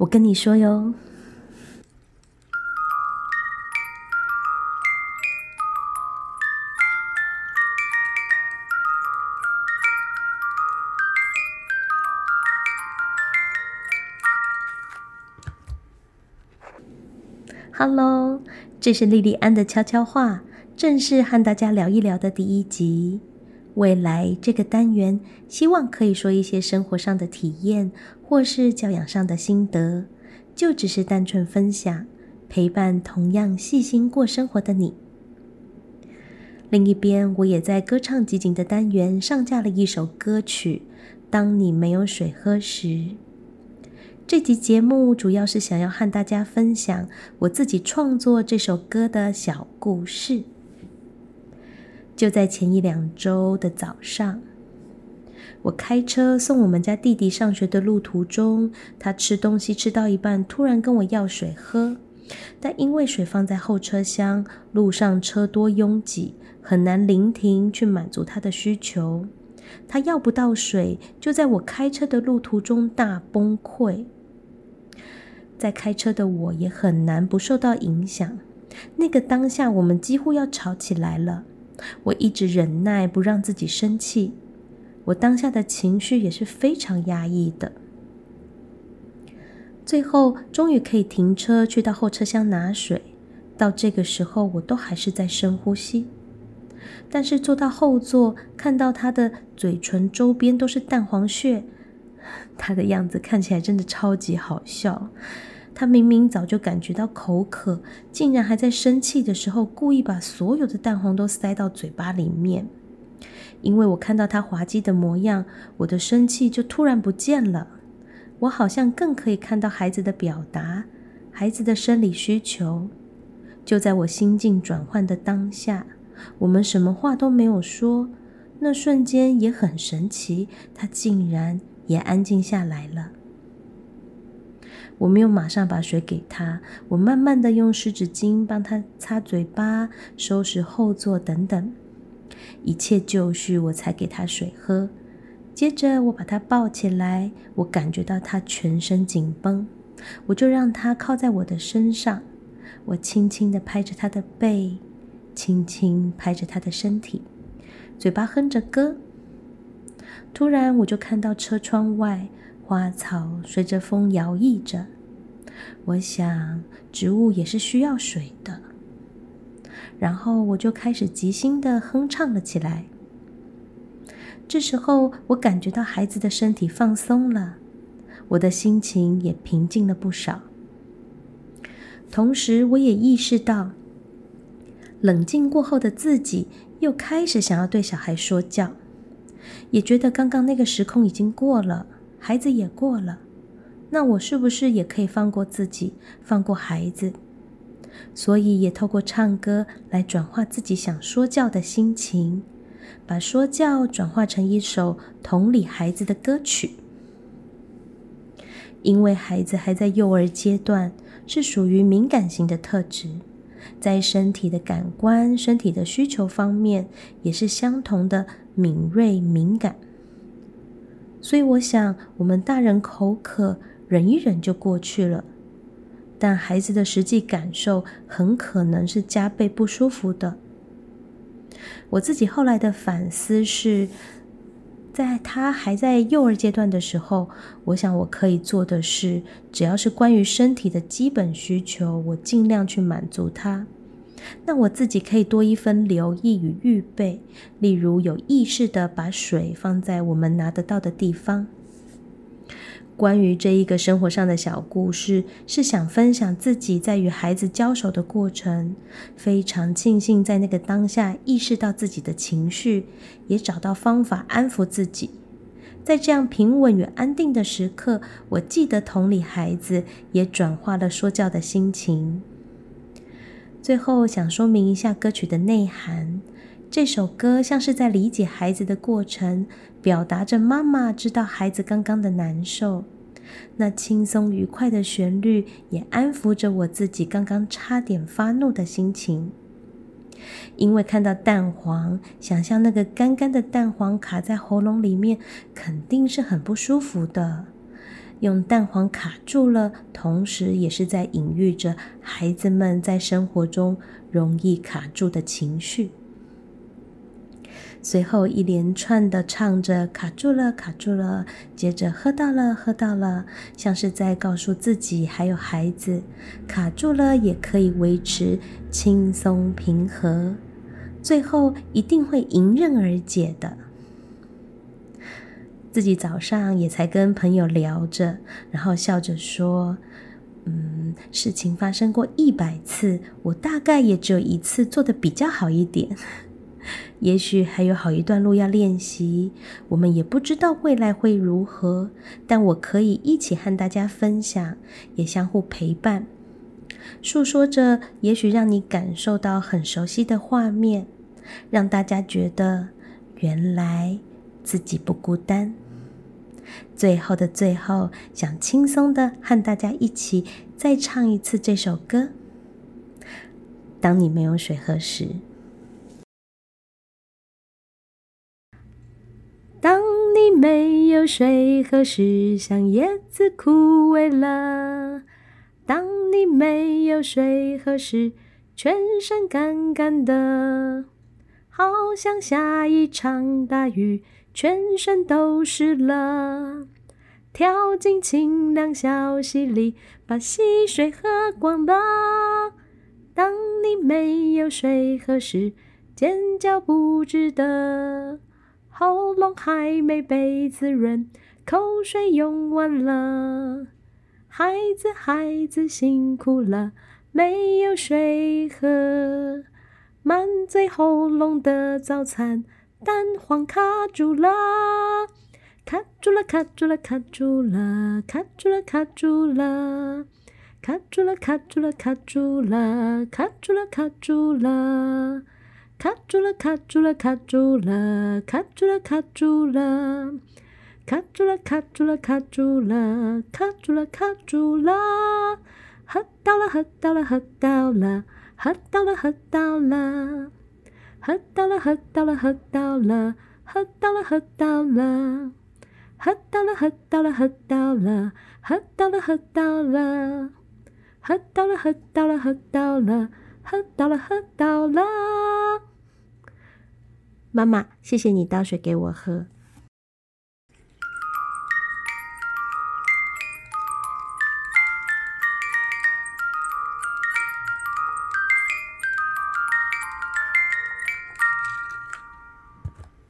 我跟你说哟。Hello，这是莉莉安的悄悄话，正式和大家聊一聊的第一集。未来这个单元，希望可以说一些生活上的体验，或是教养上的心得，就只是单纯分享，陪伴同样细心过生活的你。另一边，我也在歌唱集锦的单元上架了一首歌曲《当你没有水喝时》。这集节目主要是想要和大家分享我自己创作这首歌的小故事。就在前一两周的早上，我开车送我们家弟弟上学的路途中，他吃东西吃到一半，突然跟我要水喝，但因为水放在后车厢，路上车多拥挤，很难临停去满足他的需求。他要不到水，就在我开车的路途中大崩溃。在开车的我也很难不受到影响。那个当下，我们几乎要吵起来了。我一直忍耐，不让自己生气。我当下的情绪也是非常压抑的。最后，终于可以停车去到后车厢拿水。到这个时候，我都还是在深呼吸。但是坐到后座，看到他的嘴唇周边都是蛋黄屑，他的样子看起来真的超级好笑。他明明早就感觉到口渴，竟然还在生气的时候故意把所有的蛋黄都塞到嘴巴里面。因为我看到他滑稽的模样，我的生气就突然不见了。我好像更可以看到孩子的表达，孩子的生理需求。就在我心境转换的当下，我们什么话都没有说，那瞬间也很神奇，他竟然也安静下来了。我没有马上把水给他，我慢慢的用湿纸巾帮他擦嘴巴、收拾后座等等，一切就绪，我才给他水喝。接着我把他抱起来，我感觉到他全身紧绷，我就让他靠在我的身上，我轻轻的拍着他的背，轻轻拍着他的身体，嘴巴哼着歌。突然，我就看到车窗外。花草随着风摇曳着，我想植物也是需要水的。然后我就开始即兴的哼唱了起来。这时候，我感觉到孩子的身体放松了，我的心情也平静了不少。同时，我也意识到，冷静过后的自己又开始想要对小孩说教，也觉得刚刚那个时空已经过了。孩子也过了，那我是不是也可以放过自己，放过孩子？所以也透过唱歌来转化自己想说教的心情，把说教转化成一首同理孩子的歌曲。因为孩子还在幼儿阶段，是属于敏感型的特质，在身体的感官、身体的需求方面，也是相同的敏锐敏感。所以我想，我们大人口渴忍一忍就过去了，但孩子的实际感受很可能是加倍不舒服的。我自己后来的反思是，在他还在幼儿阶段的时候，我想我可以做的是，只要是关于身体的基本需求，我尽量去满足他。那我自己可以多一分留意与预备，例如有意识的把水放在我们拿得到的地方。关于这一个生活上的小故事，是想分享自己在与孩子交手的过程。非常庆幸在那个当下意识到自己的情绪，也找到方法安抚自己。在这样平稳与安定的时刻，我记得同理孩子，也转化了说教的心情。最后想说明一下歌曲的内涵。这首歌像是在理解孩子的过程，表达着妈妈知道孩子刚刚的难受。那轻松愉快的旋律也安抚着我自己刚刚差点发怒的心情。因为看到蛋黄，想象那个干干的蛋黄卡在喉咙里面，肯定是很不舒服的。用蛋黄卡住了，同时也是在隐喻着孩子们在生活中容易卡住的情绪。随后一连串的唱着“卡住了，卡住了”，接着喝到了，喝到了，像是在告诉自己还有孩子，卡住了也可以维持轻松平和，最后一定会迎刃而解的。自己早上也才跟朋友聊着，然后笑着说：“嗯，事情发生过一百次，我大概也只有一次做的比较好一点。”也许还有好一段路要练习，我们也不知道未来会如何，但我可以一起和大家分享，也相互陪伴，诉说着，也许让你感受到很熟悉的画面，让大家觉得原来自己不孤单。最后的最后，想轻松的和大家一起再唱一次这首歌。当你没有水喝时。当你没有水喝时，像叶子枯萎了；当你没有水喝时，全身干干的，好像下一场大雨，全身都湿了。跳进清凉小溪里，把溪水喝光了。当你没有水喝时，尖叫不值得。喉咙还没被滋润，口水用完了。孩子，孩子辛苦了，没有水喝。满嘴喉咙的早餐，蛋黄卡住了，卡住了，卡住了，卡住了，卡住了，卡住了，卡住了，卡住了，卡住了，卡住了，卡住了。卡住了，卡住了，卡住了，卡住了，卡住了，卡住了，卡住了，卡住了，卡住了，卡住了，喝到了，喝到了，喝到了，喝到了，喝到了，喝到了，喝到了，喝到了，喝到了，喝到了，喝到了，喝到了，喝到了，喝到了，喝到了，喝到了，喝到了，喝到了，喝到了，喝到了。妈妈，谢谢你倒水给我喝。